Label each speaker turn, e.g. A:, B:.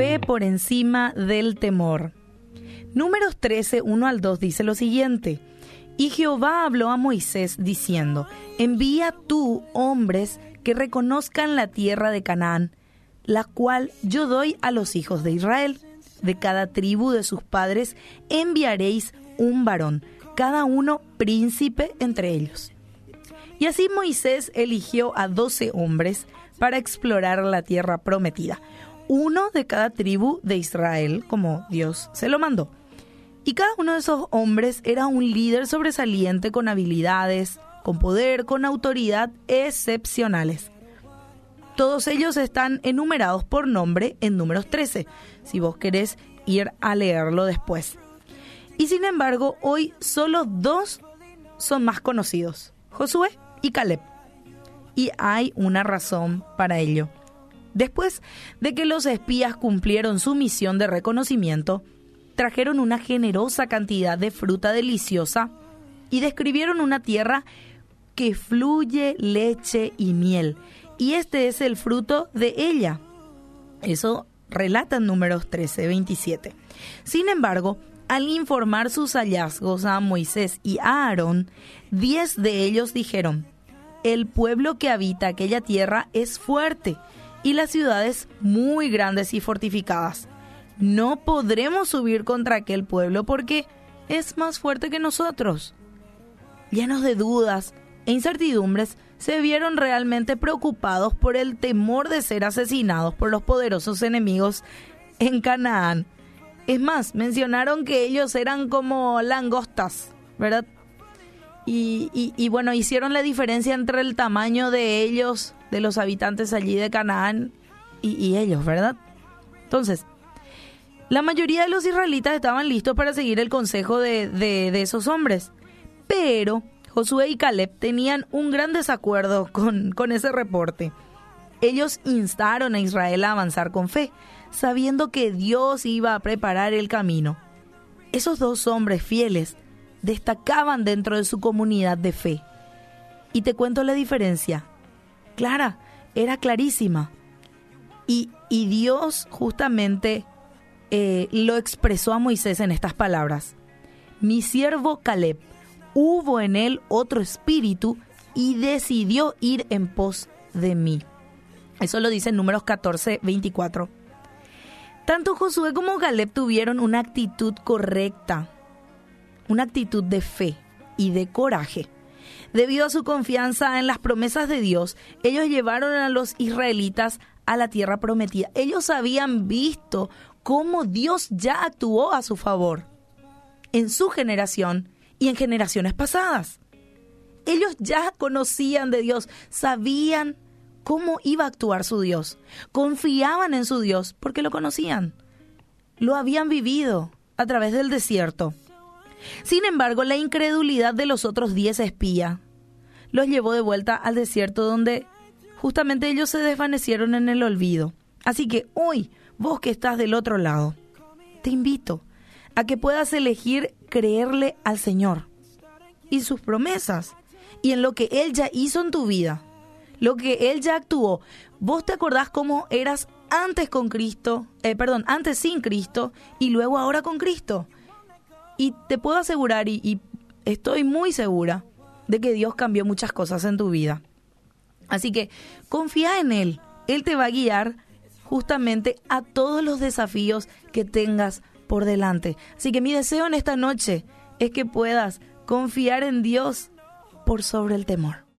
A: fe por encima del temor. Números 13, 1 al 2 dice lo siguiente. Y Jehová habló a Moisés diciendo, envía tú hombres que reconozcan la tierra de Canaán, la cual yo doy a los hijos de Israel. De cada tribu de sus padres enviaréis un varón, cada uno príncipe entre ellos. Y así Moisés eligió a doce hombres para explorar la tierra prometida, uno de cada tribu de Israel, como Dios se lo mandó. Y cada uno de esos hombres era un líder sobresaliente con habilidades, con poder, con autoridad excepcionales. Todos ellos están enumerados por nombre en números 13, si vos querés ir a leerlo después. Y sin embargo, hoy solo dos son más conocidos, Josué y Caleb. Y hay una razón para ello. Después de que los espías cumplieron su misión de reconocimiento, trajeron una generosa cantidad de fruta deliciosa y describieron una tierra que fluye leche y miel. Y este es el fruto de ella. Eso relata en números 13, 27. Sin embargo, al informar sus hallazgos a Moisés y a Aarón, diez de ellos dijeron, el pueblo que habita aquella tierra es fuerte y las ciudades muy grandes y fortificadas. No podremos subir contra aquel pueblo porque es más fuerte que nosotros. Llenos de dudas e incertidumbres, se vieron realmente preocupados por el temor de ser asesinados por los poderosos enemigos en Canaán. Es más, mencionaron que ellos eran como langostas, ¿verdad? Y, bueno, hicieron la diferencia entre el tamaño de ellos, de los habitantes allí de Canaán, y, ellos, ¿verdad? Entonces, la mayoría de los israelitas estaban listos para seguir el consejo de, de, esos hombres, pero Josué y Caleb tenían un gran desacuerdo con, con ese reporte. Ellos instaron a Israel a avanzar con fe, sabiendo que Dios iba a preparar el camino. Esos dos hombres fieles destacaban dentro de su comunidad de fe. Y te cuento la diferencia. Clara, era clarísima. Y, y Dios justamente eh, lo expresó a Moisés en estas palabras. Mi siervo Caleb, hubo en él otro espíritu y decidió ir en pos de mí. Eso lo dice en números 14, 24. Tanto Josué como Caleb tuvieron una actitud correcta una actitud de fe y de coraje. Debido a su confianza en las promesas de Dios, ellos llevaron a los israelitas a la tierra prometida. Ellos habían visto cómo Dios ya actuó a su favor en su generación y en generaciones pasadas. Ellos ya conocían de Dios, sabían cómo iba a actuar su Dios, confiaban en su Dios porque lo conocían, lo habían vivido a través del desierto. Sin embargo, la incredulidad de los otros diez espías los llevó de vuelta al desierto donde justamente ellos se desvanecieron en el olvido. Así que hoy, vos que estás del otro lado, te invito a que puedas elegir creerle al Señor y sus promesas y en lo que Él ya hizo en tu vida, lo que Él ya actuó. ¿Vos te acordás cómo eras antes con Cristo, eh, perdón, antes sin Cristo y luego ahora con Cristo? Y te puedo asegurar, y, estoy muy segura, de que Dios cambió muchas cosas en tu vida. Así que confía en Él. Él te va a guiar justamente a todos los desafíos que tengas por delante. Así que mi deseo en esta noche es que puedas confiar en Dios por sobre el temor.